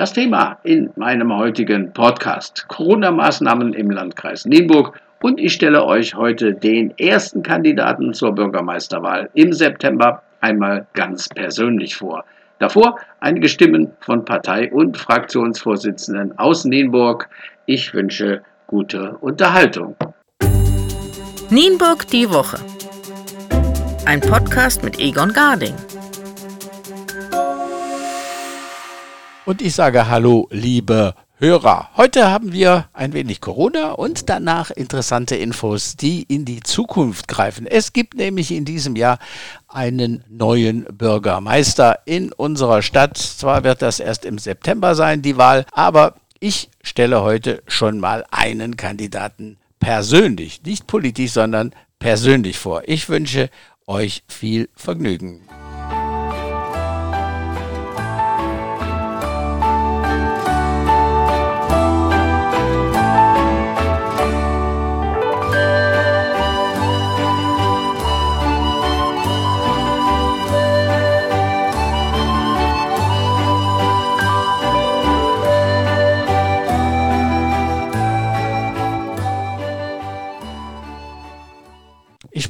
Das Thema in meinem heutigen Podcast Corona-Maßnahmen im Landkreis Nienburg und ich stelle euch heute den ersten Kandidaten zur Bürgermeisterwahl im September einmal ganz persönlich vor. Davor einige Stimmen von Partei- und Fraktionsvorsitzenden aus Nienburg. Ich wünsche gute Unterhaltung. Nienburg die Woche. Ein Podcast mit Egon Garding. Und ich sage Hallo, liebe Hörer. Heute haben wir ein wenig Corona und danach interessante Infos, die in die Zukunft greifen. Es gibt nämlich in diesem Jahr einen neuen Bürgermeister in unserer Stadt. Zwar wird das erst im September sein, die Wahl, aber ich stelle heute schon mal einen Kandidaten persönlich, nicht politisch, sondern persönlich vor. Ich wünsche euch viel Vergnügen.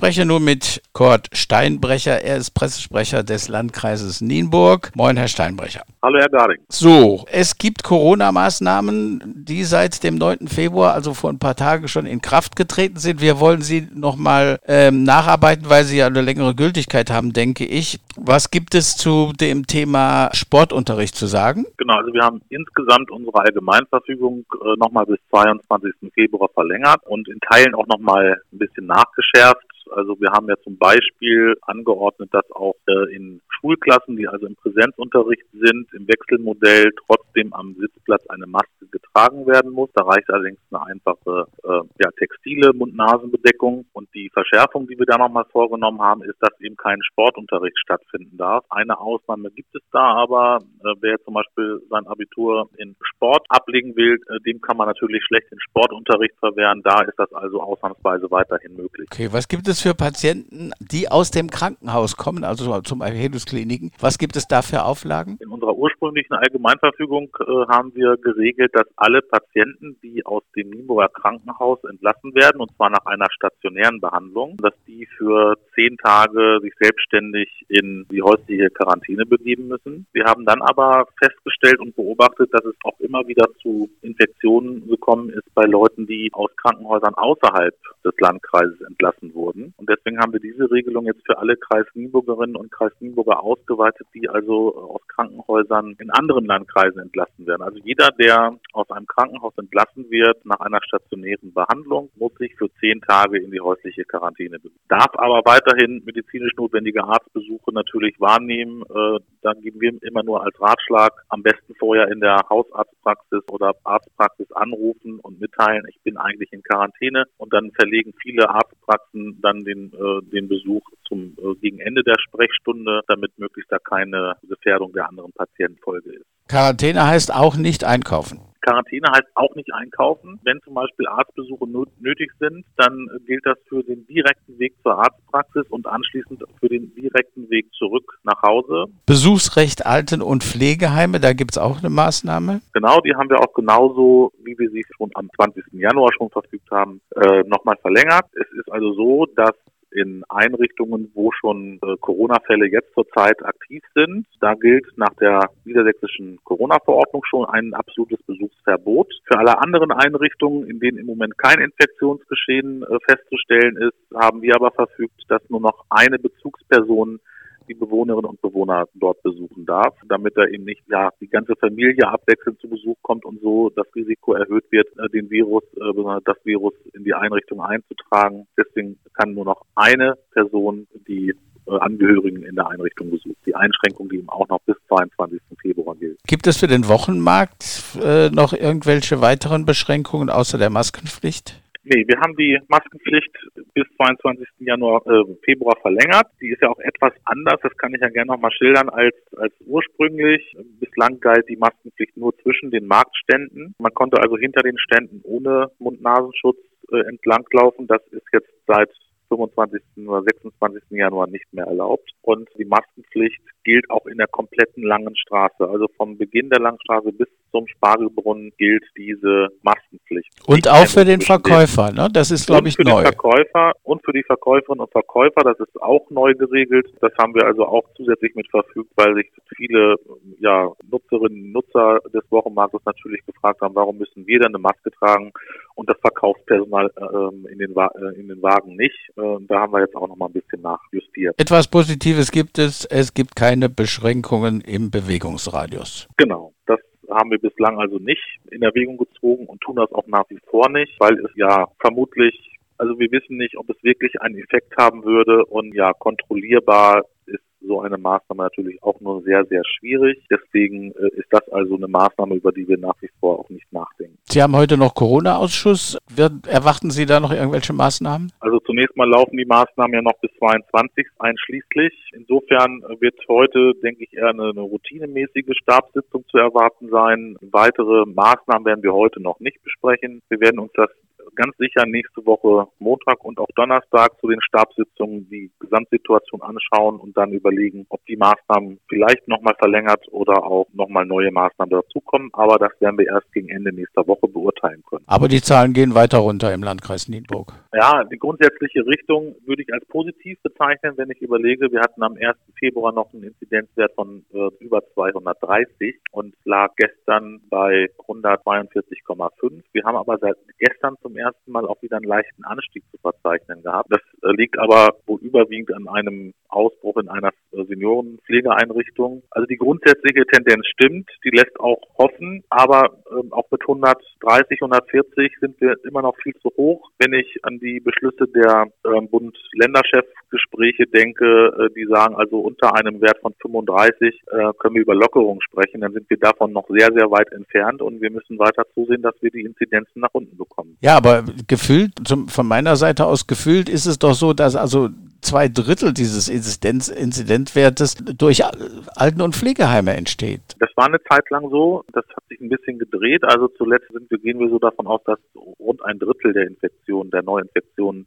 Spreche nun mit Kurt Steinbrecher. Er ist Pressesprecher des Landkreises Nienburg. Moin, Herr Steinbrecher. Hallo, Herr Garding. So, es gibt Corona-Maßnahmen, die seit dem 9. Februar, also vor ein paar Tagen schon in Kraft getreten sind. Wir wollen sie nochmal ähm, nacharbeiten, weil sie ja eine längere Gültigkeit haben, denke ich. Was gibt es zu dem Thema Sportunterricht zu sagen? Genau, also wir haben insgesamt unsere Allgemeinverfügung äh, nochmal bis 22. Februar verlängert und in Teilen auch nochmal ein bisschen nachgeschärft. Also wir haben ja zum Beispiel angeordnet, dass auch äh, in Schulklassen, die also im Präsenzunterricht sind, im Wechselmodell trotzdem am Sitzplatz eine Maske getragen werden muss. Da reicht allerdings eine einfache äh, ja, textile Mund-Nasen-Bedeckung. Und die Verschärfung, die wir da nochmal vorgenommen haben, ist, dass eben kein Sportunterricht stattfinden darf. Eine Ausnahme gibt es da aber. Äh, wer zum Beispiel sein Abitur in Sport ablegen will, äh, dem kann man natürlich schlecht den Sportunterricht verwehren. Da ist das also ausnahmsweise weiterhin möglich. Okay, was gibt es für Patienten, die aus dem Krankenhaus kommen, also zum Erhebungskliniken? Was gibt es da für Auflagen? In unserer ursprünglichen Allgemeinverfügung äh, haben wir geregelt, dass alle Patienten, die aus dem Nienburger Krankenhaus entlassen werden, und zwar nach einer stationären Behandlung, dass die für zehn Tage sich selbstständig in die häusliche Quarantäne begeben müssen. Wir haben dann aber festgestellt und beobachtet, dass es auch immer wieder zu Infektionen gekommen ist bei Leuten, die aus Krankenhäusern außerhalb des Landkreises entlassen wurden. Und deswegen haben wir diese Regelung jetzt für alle Kreis Nienburgerinnen und Kreis Nienburger ausgeweitet, die also aus Krankenhäusern in anderen Landkreisen entlassen werden. Also jeder, der aus einem Krankenhaus entlassen wird nach einer stationären Behandlung, muss sich für zehn Tage in die häusliche Quarantäne begeben. Darf aber weiterhin medizinisch notwendige Arztbesuche natürlich wahrnehmen. Äh, dann geben wir immer nur als Ratschlag am besten vorher in der Hausarztpraxis oder Arztpraxis anrufen und mitteilen, ich bin eigentlich in Quarantäne und dann verlegen viele Arztpraxen dann den, äh, den Besuch zum äh, gegen Ende der Sprechstunde, damit möglichst da keine Gefährdung der anderen Patientenfolge ist. Quarantäne heißt auch nicht einkaufen. Quarantäne heißt auch nicht einkaufen. Wenn zum Beispiel Arztbesuche nötig sind, dann gilt das für den direkten Weg zur Arztpraxis und anschließend für den direkten Weg zurück nach Hause. Besuchsrecht Alten- und Pflegeheime, da gibt es auch eine Maßnahme? Genau, die haben wir auch genauso, wie wir sie schon am 20. Januar schon verfügt haben, äh, nochmal verlängert. Es ist also so, dass in Einrichtungen, wo schon äh, Corona-Fälle jetzt zurzeit aktiv sind. Da gilt nach der niedersächsischen Corona-Verordnung schon ein absolutes Besuchsverbot. Für alle anderen Einrichtungen, in denen im Moment kein Infektionsgeschehen äh, festzustellen ist, haben wir aber verfügt, dass nur noch eine Bezugsperson die Bewohnerinnen und Bewohner dort besuchen darf, damit da eben nicht ja die ganze Familie abwechselnd zu Besuch kommt und so das Risiko erhöht wird, äh, den Virus, äh, das Virus in die Einrichtung einzutragen. Deswegen kann nur noch eine Person die äh, Angehörigen in der Einrichtung besucht. Die Einschränkung, die eben auch noch bis 22. Februar gilt. Gibt es für den Wochenmarkt äh, noch irgendwelche weiteren Beschränkungen außer der Maskenpflicht? Nee, wir haben die Maskenpflicht bis 22. Januar, äh, Februar verlängert. Die ist ja auch etwas anders, das kann ich ja gerne nochmal schildern, als, als ursprünglich. Bislang galt die Maskenpflicht nur zwischen den Marktständen. Man konnte also hinter den Ständen ohne Mund-Nasenschutz äh, entlanglaufen. Das ist jetzt seit 25. oder 26. Januar nicht mehr erlaubt. Und die Maskenpflicht gilt auch in der kompletten langen Straße. Also vom Beginn der Langstraße bis zum Spargelbrunnen gilt diese Maskenpflicht. Und auch für den Verkäufer, ne? Das ist, glaube ich, für neu. Für den Verkäufer und für die Verkäuferinnen und Verkäufer, das ist auch neu geregelt. Das haben wir also auch zusätzlich mit verfügt, weil sich viele ja, Nutzerinnen und Nutzer des Wochenmarktes natürlich gefragt haben, warum müssen wir denn eine Maske tragen und das Verkaufspersonal äh, in, den äh, in den Wagen nicht. Äh, da haben wir jetzt auch noch mal ein bisschen nachjustiert. Etwas Positives gibt es. Es gibt keine Beschränkungen im Bewegungsradius. Genau. Das haben wir bislang also nicht in Erwägung gezogen und tun das auch nach wie vor nicht, weil es ja vermutlich also wir wissen nicht, ob es wirklich einen Effekt haben würde und ja, kontrollierbar so eine Maßnahme natürlich auch nur sehr, sehr schwierig. Deswegen äh, ist das also eine Maßnahme, über die wir nach wie vor auch nicht nachdenken. Sie haben heute noch Corona-Ausschuss. Erwarten Sie da noch irgendwelche Maßnahmen? Also zunächst mal laufen die Maßnahmen ja noch bis 22 einschließlich. Insofern wird heute, denke ich, eher eine, eine routinemäßige Stabssitzung zu erwarten sein. Weitere Maßnahmen werden wir heute noch nicht besprechen. Wir werden uns das ganz sicher nächste Woche Montag und auch Donnerstag zu den Stabssitzungen die Gesamtsituation anschauen und dann überlegen, ob die Maßnahmen vielleicht nochmal verlängert oder auch nochmal neue Maßnahmen dazukommen. Aber das werden wir erst gegen Ende nächster Woche beurteilen können. Aber die Zahlen gehen weiter runter im Landkreis Nienburg. Ja, die grundsätzliche Richtung würde ich als positiv bezeichnen, wenn ich überlege, wir hatten am 1. Februar noch einen Inzidenzwert von äh, über 230 und lag gestern bei 142,5. Wir haben aber seit gestern zum ersten Mal auch wieder einen leichten Anstieg zu verzeichnen gehabt. Das äh, liegt aber wohl überwiegend an einem Ausbruch in einer äh, Seniorenpflegeeinrichtung. Also die grundsätzliche Tendenz stimmt, die lässt auch hoffen, aber ähm, auch mit 130, 140 sind wir immer noch viel zu hoch. Wenn ich an die Beschlüsse der ähm, Bund-Länderchefgespräche denke, äh, die sagen also unter einem Wert von 35 können wir über Lockerung sprechen, dann sind wir davon noch sehr, sehr weit entfernt und wir müssen weiter zusehen, dass wir die Inzidenzen nach unten bekommen. Ja, aber gefühlt, von meiner Seite aus gefühlt ist es doch so, dass also zwei Drittel dieses Inzidenz, Inzidenzwertes durch Alten- und Pflegeheime entsteht. Das war eine Zeit lang so. Das hat sich ein bisschen gedreht. Also zuletzt sind gehen wir so davon aus, dass rund ein Drittel der Infektionen, der Neuinfektionen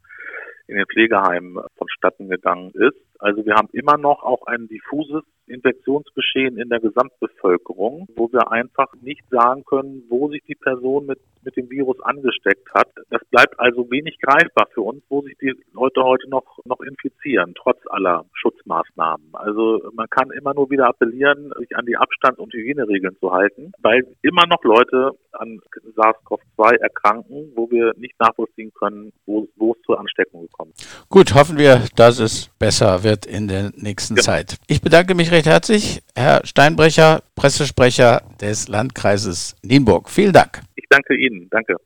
in den Pflegeheimen vonstatten gegangen ist. Also wir haben immer noch auch ein diffuses Infektionsgeschehen in der Gesamtbevölkerung, wo wir einfach nicht sagen können, wo sich die Person mit, mit dem Virus angesteckt hat. Das bleibt also wenig greifbar für uns, wo sich die Leute heute noch, noch infizieren, trotz aller Schutzmaßnahmen. Also man kann immer nur wieder appellieren, sich an die Abstands- und Hygieneregeln zu halten, weil immer noch Leute an SARS-CoV-2 erkranken, wo wir nicht nachvollziehen können, wo, wo es zur Ansteckung gekommen ist. Gut, hoffen wir, dass es besser wird in der nächsten genau. Zeit. Ich bedanke mich recht herzlich, Herr Steinbrecher, Pressesprecher des Landkreises Nienburg. Vielen Dank. Ich danke Ihnen. Danke.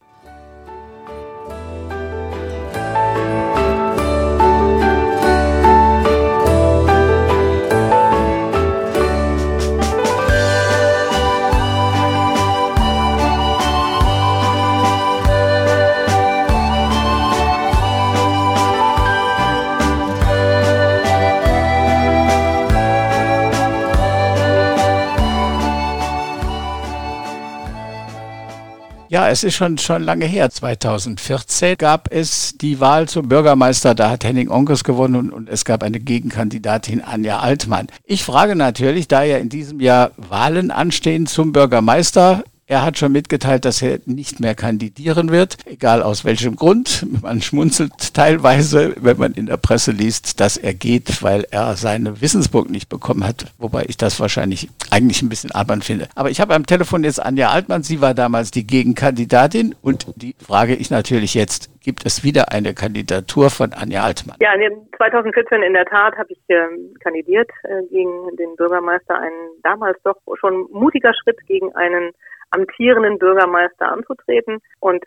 Ja, es ist schon, schon lange her. 2014 gab es die Wahl zum Bürgermeister. Da hat Henning Onkes gewonnen und, und es gab eine Gegenkandidatin, Anja Altmann. Ich frage natürlich, da ja in diesem Jahr Wahlen anstehen zum Bürgermeister, er hat schon mitgeteilt, dass er nicht mehr kandidieren wird, egal aus welchem Grund. Man schmunzelt teilweise, wenn man in der Presse liest, dass er geht, weil er seine Wissensburg nicht bekommen hat, wobei ich das wahrscheinlich eigentlich ein bisschen albern finde. Aber ich habe am Telefon jetzt Anja Altmann, sie war damals die Gegenkandidatin und die frage ich natürlich jetzt, gibt es wieder eine Kandidatur von Anja Altmann? Ja, 2014 in der Tat habe ich äh, kandidiert äh, gegen den Bürgermeister, ein damals doch schon mutiger Schritt gegen einen amtierenden Bürgermeister anzutreten. Und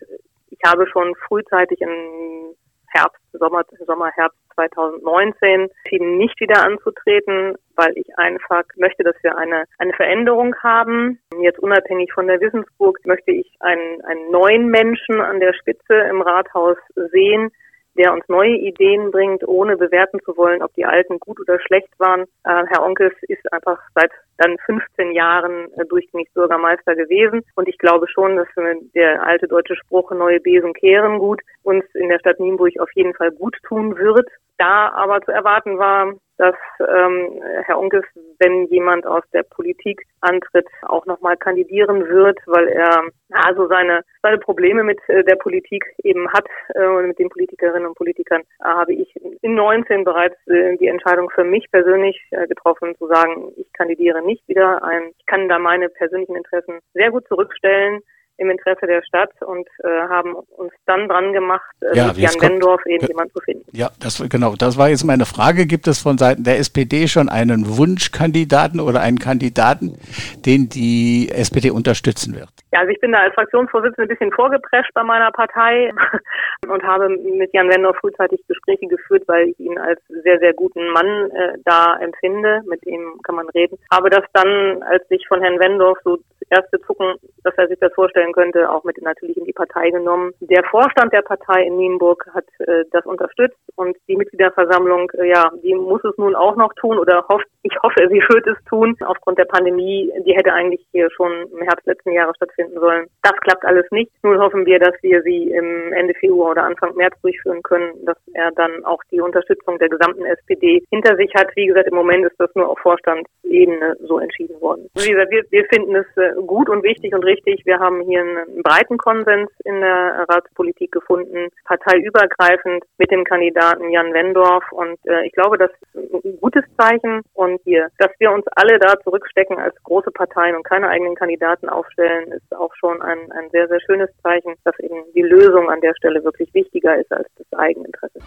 ich habe schon frühzeitig im Herbst, Sommer, Sommer, Herbst 2019 entschieden, nicht wieder anzutreten, weil ich einfach möchte, dass wir eine, eine Veränderung haben. Jetzt unabhängig von der Wissensburg möchte ich einen, einen neuen Menschen an der Spitze im Rathaus sehen, der uns neue Ideen bringt, ohne bewerten zu wollen, ob die alten gut oder schlecht waren. Äh, Herr Onkels ist einfach seit dann 15 Jahren äh, durchgängig Bürgermeister gewesen. Und ich glaube schon, dass der alte deutsche Spruch, neue Besen kehren gut, uns in der Stadt Nienburg auf jeden Fall gut tun wird. Da aber zu erwarten war, dass ähm, Herr Unkes, wenn jemand aus der Politik antritt, auch nochmal kandidieren wird, weil er also seine, seine Probleme mit äh, der Politik eben hat äh, und mit den Politikerinnen und Politikern, äh, habe ich in 19 bereits äh, die Entscheidung für mich persönlich äh, getroffen, zu sagen, ich kandidiere nicht wieder ein. Ich kann da meine persönlichen Interessen sehr gut zurückstellen im Interesse der Stadt und äh, haben uns dann dran gemacht, äh, ja, mit Jan kommt, Wendorf eben zu finden. Ja, das genau, das war jetzt meine Frage. Gibt es von Seiten der SPD schon einen Wunschkandidaten oder einen Kandidaten, den die SPD unterstützen wird? Ja, also ich bin da als Fraktionsvorsitzende ein bisschen vorgeprescht bei meiner Partei und habe mit Jan Wendorf frühzeitig Gespräche geführt, weil ich ihn als sehr, sehr guten Mann äh, da empfinde. Mit ihm kann man reden. Habe das dann, als ich von Herrn Wendorf so erste Zucken, dass er sich das vorstellen könnte, auch mit natürlich in die Partei genommen. Der Vorstand der Partei in Nienburg hat äh, das unterstützt und die Mitgliederversammlung, äh, ja, die muss es nun auch noch tun oder hofft, ich hoffe, sie wird es tun. Aufgrund der Pandemie, die hätte eigentlich hier schon im Herbst letzten Jahres stattfinden sollen. Das klappt alles nicht. Nun hoffen wir, dass wir sie im Ende Februar oder Anfang März durchführen können, dass er dann auch die Unterstützung der gesamten SPD hinter sich hat. Wie gesagt, im Moment ist das nur auf Vorstandsebene so entschieden worden. Wie gesagt, wir, wir finden es äh, gut und wichtig und richtig. Wir haben hier einen breiten Konsens in der Ratspolitik gefunden, parteiübergreifend mit dem Kandidaten Jan Wendorf. Und äh, ich glaube, das ist ein gutes Zeichen. Und hier, dass wir uns alle da zurückstecken als große Parteien und keine eigenen Kandidaten aufstellen, ist auch schon ein, ein sehr, sehr schönes Zeichen, dass eben die Lösung an der Stelle wirklich wichtiger ist als das Eigeninteresse.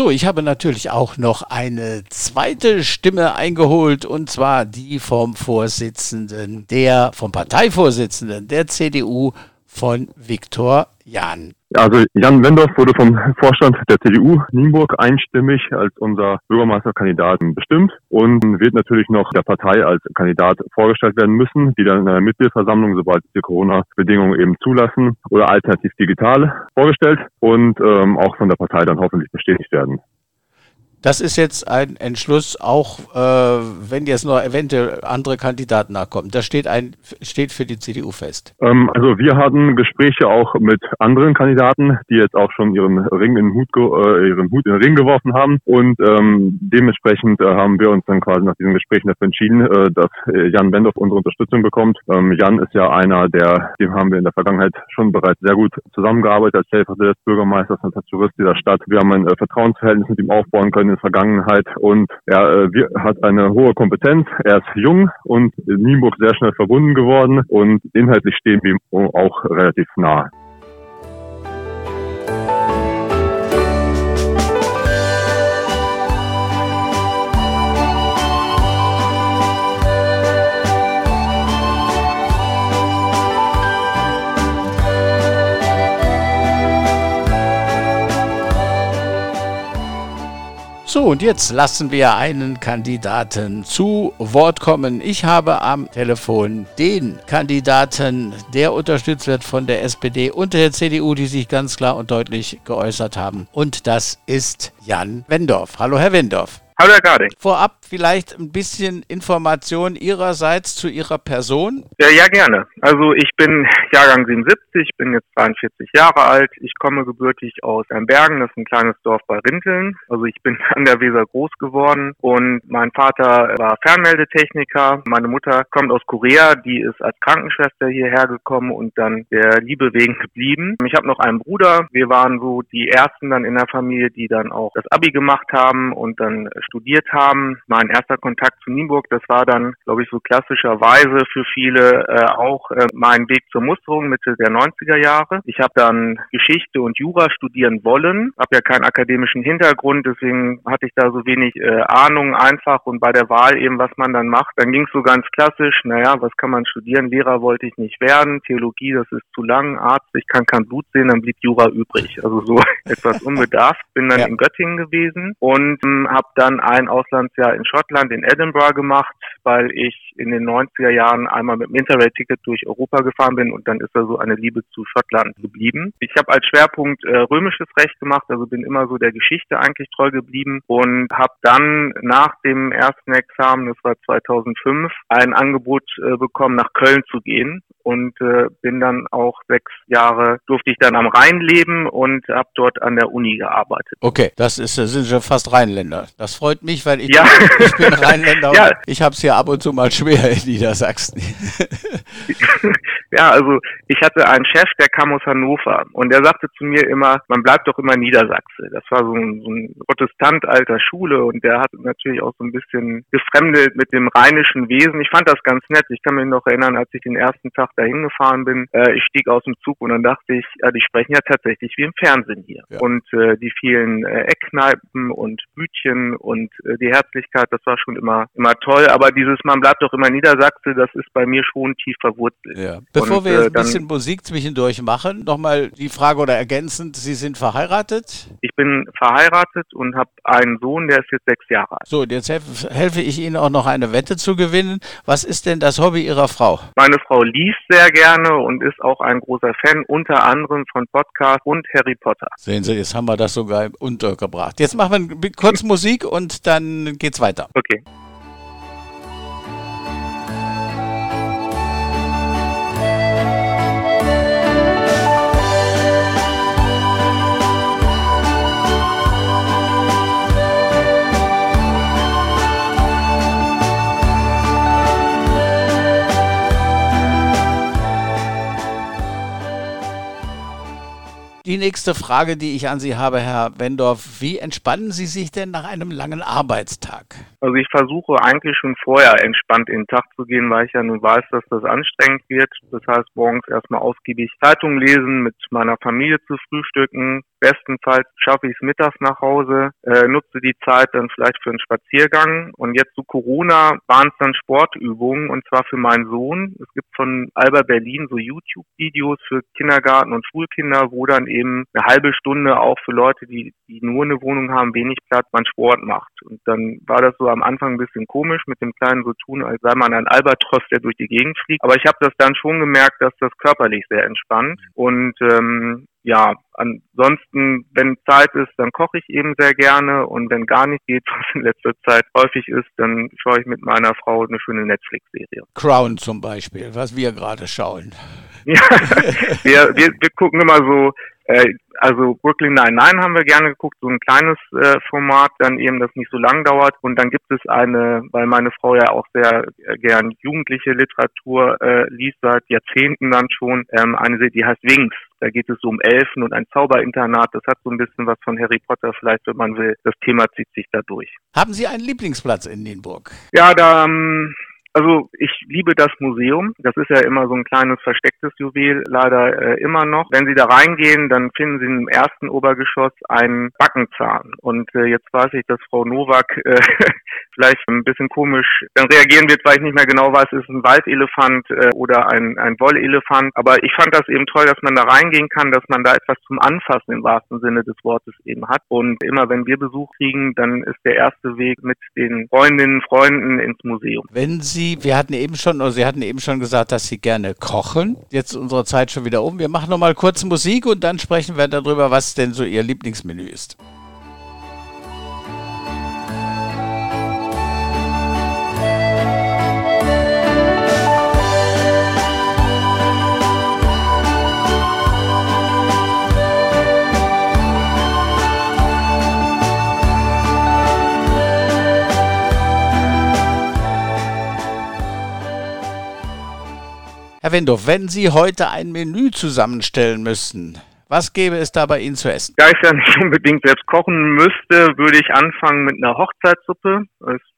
So, ich habe natürlich auch noch eine zweite Stimme eingeholt und zwar die vom Vorsitzenden, der, vom Parteivorsitzenden der CDU von Viktor Jan. Also Jan Wendorf wurde vom Vorstand der CDU Nienburg einstimmig als unser Bürgermeisterkandidat bestimmt und wird natürlich noch der Partei als Kandidat vorgestellt werden müssen, die dann in der Mitgliederversammlung, sobald die Corona-Bedingungen eben zulassen, oder alternativ digital vorgestellt und ähm, auch von der Partei dann hoffentlich bestätigt werden. Das ist jetzt ein Entschluss, auch äh, wenn jetzt noch eventuell andere Kandidaten nachkommen. Das steht, ein, steht für die CDU fest. Ähm, also wir hatten Gespräche auch mit anderen Kandidaten, die jetzt auch schon ihren Ring in den Hut, äh, ihren Hut in den Ring geworfen haben. Und ähm, dementsprechend äh, haben wir uns dann quasi nach diesen Gesprächen dafür entschieden, äh, dass äh, Jan Bendorf unsere Unterstützung bekommt. Ähm, Jan ist ja einer, der, dem haben wir in der Vergangenheit schon bereits sehr gut zusammengearbeitet als Stellvertreter des Bürgermeisters und als Jurist dieser Stadt. Wir haben ein äh, Vertrauensverhältnis mit ihm aufbauen können der Vergangenheit und er äh, hat eine hohe Kompetenz. Er ist jung und in Nienburg sehr schnell verbunden geworden und inhaltlich stehen wir ihm auch relativ nah. So, und jetzt lassen wir einen Kandidaten zu Wort kommen. Ich habe am Telefon den Kandidaten, der unterstützt wird von der SPD und der CDU, die sich ganz klar und deutlich geäußert haben. Und das ist Jan Wendorf. Hallo, Herr Wendorf. Hallo Herr Garding. Vorab vielleicht ein bisschen Information Ihrerseits zu Ihrer Person? Ja, ja, gerne. Also ich bin Jahrgang 77, bin jetzt 43 Jahre alt. Ich komme gebürtig aus Bergen, das ist ein kleines Dorf bei Rinteln. Also ich bin an der Weser groß geworden und mein Vater war Fernmeldetechniker. Meine Mutter kommt aus Korea, die ist als Krankenschwester hierher gekommen und dann der Liebe wegen geblieben. Ich habe noch einen Bruder. Wir waren so die ersten dann in der Familie, die dann auch das Abi gemacht haben und dann studiert haben. Mein erster Kontakt zu Nienburg, das war dann, glaube ich, so klassischerweise für viele äh, auch äh, mein Weg zur Musterung Mitte der 90er Jahre. Ich habe dann Geschichte und Jura studieren wollen, habe ja keinen akademischen Hintergrund, deswegen hatte ich da so wenig äh, Ahnung einfach und bei der Wahl eben, was man dann macht, dann ging es so ganz klassisch, naja, was kann man studieren? Lehrer wollte ich nicht werden, Theologie, das ist zu lang, Arzt, ich kann kein Blut sehen, dann blieb Jura übrig. Also so etwas unbedarft. Bin dann ja. in Göttingen gewesen und ähm, habe dann ein Auslandsjahr in Schottland, in Edinburgh gemacht, weil ich in den 90er Jahren einmal mit dem Interrail-Ticket durch Europa gefahren bin und dann ist da so eine Liebe zu Schottland geblieben. Ich habe als Schwerpunkt äh, römisches Recht gemacht, also bin immer so der Geschichte eigentlich treu geblieben und habe dann nach dem ersten Examen, das war 2005, ein Angebot äh, bekommen, nach Köln zu gehen und äh, bin dann auch sechs Jahre, durfte ich dann am Rhein leben und habe dort an der Uni gearbeitet. Okay, das ist, sind schon fast Rheinländer. Das freut mich, weil ich, ja. ich bin Rheinländer ja. ich habe es ja ab und zu mal schwer in Niedersachsen. ja, also ich hatte einen Chef, der kam aus Hannover und der sagte zu mir immer, man bleibt doch immer Niedersachse. Das war so ein, so ein Protestant alter Schule und der hat natürlich auch so ein bisschen gefremdet mit dem rheinischen Wesen. Ich fand das ganz nett. Ich kann mich noch erinnern, als ich den ersten Tag dahin gefahren bin, äh, ich stieg aus dem Zug und dann dachte ich, ja, die sprechen ja tatsächlich wie im Fernsehen hier. Ja. Und äh, die vielen äh, Eckkneipen und Bütchen und äh, die Herzlichkeit, das war schon immer immer toll. Aber dieses man bleibt doch immer Niedersachse, das ist bei mir schon tief verwurzelt. Ja. Bevor und, wir jetzt äh, ein bisschen Musik zwischendurch machen, nochmal die Frage oder ergänzend, Sie sind verheiratet? Ich bin verheiratet und habe einen Sohn, der ist jetzt sechs Jahre alt. So, jetzt helf, helfe ich Ihnen auch noch eine Wette zu gewinnen. Was ist denn das Hobby Ihrer Frau? Meine Frau liest sehr gerne und ist auch ein großer Fan, unter anderem von Podcast und Harry Potter. Sehen Sie, jetzt haben wir das sogar untergebracht. Jetzt machen wir kurz Musik und dann geht's weiter. Okay. Nächste Frage, die ich an Sie habe, Herr Wendorf, wie entspannen Sie sich denn nach einem langen Arbeitstag? Also ich versuche eigentlich schon vorher entspannt in den Tag zu gehen, weil ich ja nun weiß, dass das anstrengend wird. Das heißt, morgens erstmal ausgiebig Zeitung lesen, mit meiner Familie zu frühstücken. Bestenfalls schaffe ich es mittags nach Hause, äh, nutze die Zeit dann vielleicht für einen Spaziergang. Und jetzt zu Corona waren es dann Sportübungen und zwar für meinen Sohn. Es gibt von Alba Berlin so YouTube-Videos für Kindergarten und Schulkinder, wo dann eben eine halbe Stunde auch für Leute, die, die nur eine Wohnung haben, wenig Platz, man Sport macht. Und dann war das so am Anfang ein bisschen komisch mit dem Kleinen so tun, als sei man ein Albatros, der durch die Gegend fliegt. Aber ich habe das dann schon gemerkt, dass das körperlich sehr entspannt. Und ähm, ja, ansonsten, wenn Zeit ist, dann koche ich eben sehr gerne und wenn gar nicht geht, was in letzter Zeit häufig ist, dann schaue ich mit meiner Frau eine schöne Netflix-Serie. Crown zum Beispiel, was wir gerade schauen. Ja, wir, wir, wir gucken immer so also Brooklyn Nine-Nine haben wir gerne geguckt, so ein kleines äh, Format, dann eben, das nicht so lang dauert. Und dann gibt es eine, weil meine Frau ja auch sehr äh, gern jugendliche Literatur äh, liest, seit Jahrzehnten dann schon, ähm, eine Serie, die heißt Wings. Da geht es so um Elfen und ein Zauberinternat. Das hat so ein bisschen was von Harry Potter, vielleicht, wenn man will. Das Thema zieht sich da durch. Haben Sie einen Lieblingsplatz in Nienburg? Ja, da ähm, also ich liebe das Museum. Das ist ja immer so ein kleines verstecktes Juwel, leider äh, immer noch. Wenn Sie da reingehen, dann finden Sie im ersten Obergeschoss einen Backenzahn. Und äh, jetzt weiß ich, dass Frau Nowak äh, vielleicht ein bisschen komisch dann reagieren wird, weil ich nicht mehr genau weiß, ist ein Waldelefant äh, oder ein, ein Wollelefant. Aber ich fand das eben toll, dass man da reingehen kann, dass man da etwas zum Anfassen im wahrsten Sinne des Wortes eben hat. Und immer wenn wir Besuch kriegen, dann ist der erste Weg mit den Freundinnen, Freunden ins Museum. Wenn Sie Sie, wir hatten eben schon, oder Sie hatten eben schon gesagt, dass Sie gerne kochen. Jetzt ist unsere Zeit schon wieder um. Wir machen noch mal kurz Musik und dann sprechen wir darüber, was denn so Ihr Lieblingsmenü ist. Herr Wendorf, wenn Sie heute ein Menü zusammenstellen müssten, Was gäbe es da bei Ihnen zu essen? Da ich ja nicht unbedingt selbst kochen müsste, würde ich anfangen mit einer Hochzeitssuppe.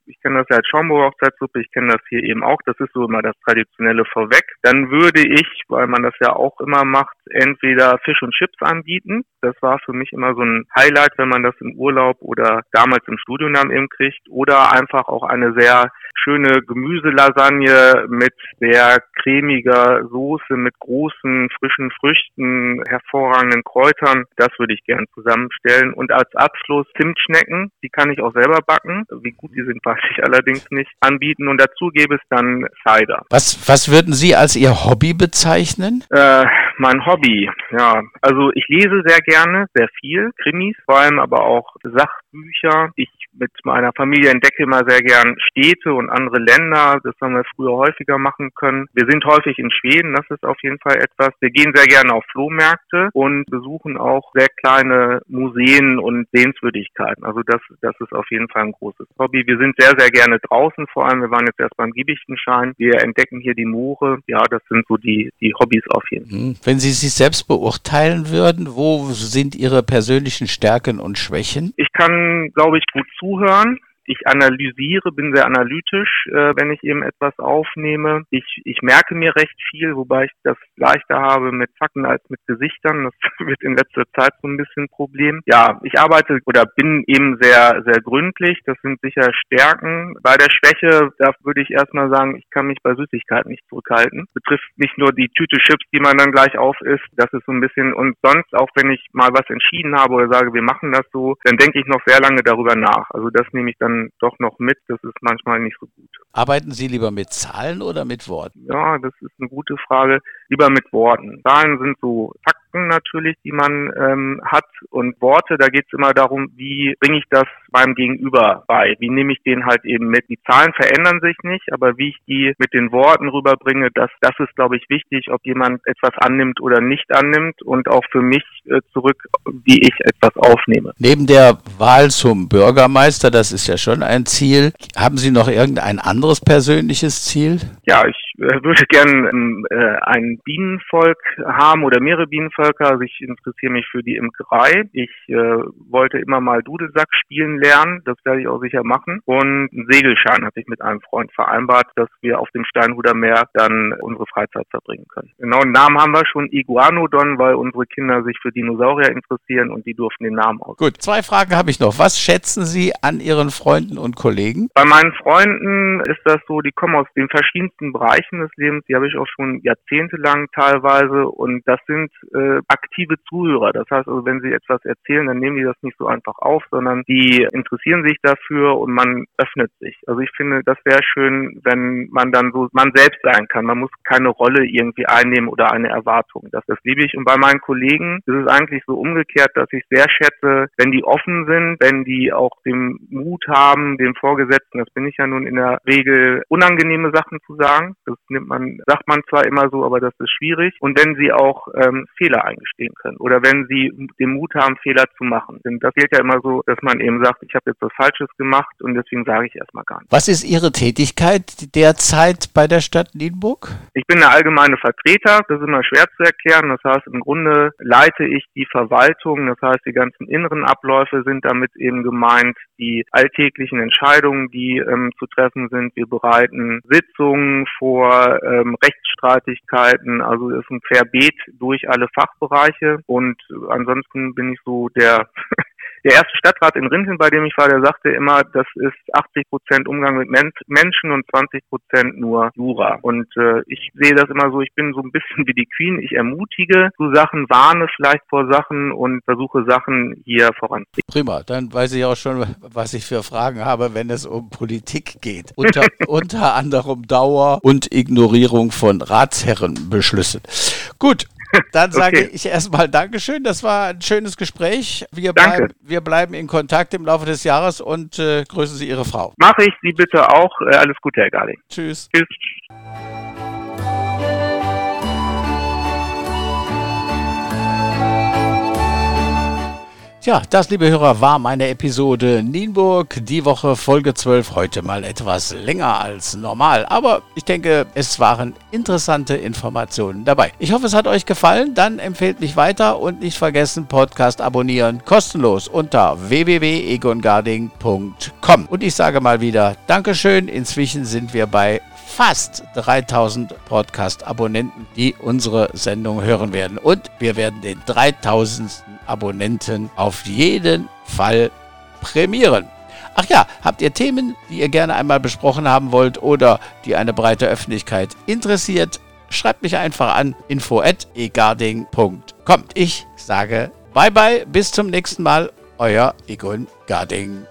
Ich kenne das ja als Schaumburger Hochzeitssuppe, ich kenne das hier eben auch. Das ist so immer das Traditionelle vorweg. Dann würde ich, weil man das ja auch immer macht, entweder Fisch und Chips anbieten. Das war für mich immer so ein Highlight, wenn man das im Urlaub oder damals im Studium dann eben kriegt. Oder einfach auch eine sehr schöne Gemüselasagne mit sehr cremiger Soße, mit großen frischen Früchten, hervorragenden Kräutern. Das würde ich gern zusammenstellen. Und als Abschluss Zimtschnecken, die kann ich auch selber backen. Wie gut die sind, weiß ich allerdings nicht. Anbieten und dazu gäbe es dann Cider. Was, was würden Sie als Ihr Hobby bezeichnen? Äh, mein Hobby, ja. Also ich lese sehr gerne, sehr viel, Krimis, vor allem aber auch Sachbücher. Ich mit meiner Familie entdecke immer sehr gern Städte und andere Länder. Das haben wir früher häufiger machen können. Wir sind häufig in Schweden, das ist auf jeden Fall etwas. Wir gehen sehr gerne auf Flohmärkte und besuchen auch sehr kleine Museen und Sehenswürdigkeiten. Also das, das ist auf jeden Fall ein großes Hobby. Wir sind sehr, sehr gerne draußen vor allem. Wir waren jetzt erst beim Giebichenschein. Wir entdecken hier die Moore. Ja, das sind so die, die Hobbys auf jeden Fall. Hm. Wenn Sie sich selbst beurteilen würden, wo sind Ihre persönlichen Stärken und Schwächen? Ich kann, glaube ich, gut zuhören ich analysiere, bin sehr analytisch, äh, wenn ich eben etwas aufnehme. Ich, ich merke mir recht viel, wobei ich das leichter habe mit Fakten als mit Gesichtern. Das wird in letzter Zeit so ein bisschen ein Problem. Ja, ich arbeite oder bin eben sehr, sehr gründlich. Das sind sicher Stärken. Bei der Schwäche, da würde ich erstmal sagen, ich kann mich bei Süßigkeiten nicht zurückhalten. Betrifft nicht nur die Tüte Chips, die man dann gleich auf isst. Das ist so ein bisschen, und sonst, auch wenn ich mal was entschieden habe oder sage, wir machen das so, dann denke ich noch sehr lange darüber nach. Also das nehme ich dann dann doch noch mit. Das ist manchmal nicht so gut. Arbeiten Sie lieber mit Zahlen oder mit Worten? Ja, das ist eine gute Frage. Lieber mit Worten. Zahlen sind so Fakten natürlich, die man ähm, hat. Und Worte, da geht es immer darum, wie bringe ich das meinem Gegenüber bei? Wie nehme ich den halt eben mit? Die Zahlen verändern sich nicht, aber wie ich die mit den Worten rüberbringe, das, das ist, glaube ich, wichtig, ob jemand etwas annimmt oder nicht annimmt und auch für mich äh, zurück, wie ich etwas aufnehme. Neben der Wahl zum Bürgermeister, das ist ja schon ein Ziel, haben Sie noch irgendein anderes persönliches Ziel? Ja, ich würde gern ähm, äh, ein Bienenvolk haben oder mehrere Bienenvölker. Also ich interessiere mich für die Imkerei. Ich äh, wollte immer mal Dudelsack spielen lernen. Das werde ich auch sicher machen. Und einen Segelschein hatte ich mit einem Freund vereinbart, dass wir auf dem Steinhuder Meer dann unsere Freizeit verbringen können. Genau, einen Namen haben wir schon, Iguanodon, weil unsere Kinder sich für Dinosaurier interessieren und die durften den Namen aus. Gut, zwei Fragen habe ich noch. Was schätzen Sie an Ihren Freunden und Kollegen? Bei meinen Freunden ist das so, die kommen aus den verschiedensten Bereichen Bereichen des Lebens, die habe ich auch schon jahrzehntelang teilweise und das sind äh, aktive Zuhörer. Das heißt also, wenn sie etwas erzählen, dann nehmen die das nicht so einfach auf, sondern die interessieren sich dafür und man öffnet sich. Also ich finde, das wäre schön, wenn man dann so man selbst sein kann. Man muss keine Rolle irgendwie einnehmen oder eine Erwartung. Das, das liebe ich. Und bei meinen Kollegen ist es eigentlich so umgekehrt, dass ich sehr schätze, wenn die offen sind, wenn die auch den Mut haben, dem Vorgesetzten, das bin ich ja nun in der Regel, unangenehme Sachen zu sagen. Das nimmt man, sagt man zwar immer so, aber das ist schwierig. Und wenn sie auch ähm, Fehler eingestehen können oder wenn sie den Mut haben, Fehler zu machen. Denn das geht ja immer so, dass man eben sagt, ich habe jetzt was Falsches gemacht und deswegen sage ich erstmal gar nichts. Was ist Ihre Tätigkeit derzeit bei der Stadt Nienburg? Ich bin der allgemeine Vertreter. Das ist immer schwer zu erklären. Das heißt, im Grunde leite ich die Verwaltung. Das heißt, die ganzen inneren Abläufe sind damit eben gemeint, die alltäglichen Entscheidungen, die ähm, zu treffen sind. Wir bereiten Sitzungen vor vor ähm, Rechtsstreitigkeiten, also ist ein Querbeet durch alle Fachbereiche. Und ansonsten bin ich so der der erste Stadtrat in Rinteln, bei dem ich war, der sagte immer, das ist 80 Prozent Umgang mit Men Menschen und 20 Prozent nur Jura. Und äh, ich sehe das immer so, ich bin so ein bisschen wie die Queen. Ich ermutige zu Sachen, warne vielleicht vor Sachen und versuche Sachen hier voranzubringen. Prima, dann weiß ich auch schon, was ich für Fragen habe, wenn es um Politik geht. Unter, unter anderem Dauer und Ignorierung von Ratsherrenbeschlüssen. Gut, dann sage okay. ich erstmal Dankeschön. Das war ein schönes Gespräch. Wir, bleib, wir bleiben in Kontakt im Laufe des Jahres und äh, grüßen Sie Ihre Frau. Mache ich Sie bitte auch. Äh, alles Gute, Herr Garling. Tschüss. Tschüss. Tja, das, liebe Hörer, war meine Episode Nienburg. Die Woche Folge 12. Heute mal etwas länger als normal. Aber ich denke, es waren interessante Informationen dabei. Ich hoffe, es hat euch gefallen. Dann empfehlt mich weiter und nicht vergessen, Podcast abonnieren. Kostenlos unter www.egongarding.com. Und ich sage mal wieder Dankeschön. Inzwischen sind wir bei fast 3000 Podcast-Abonnenten, die unsere Sendung hören werden. Und wir werden den 3000. Abonnenten auf jeden Fall prämieren. Ach ja, habt ihr Themen, die ihr gerne einmal besprochen haben wollt oder die eine breite Öffentlichkeit interessiert? Schreibt mich einfach an info at egarding.com. Ich sage bye bye, bis zum nächsten Mal, euer Egon Garding.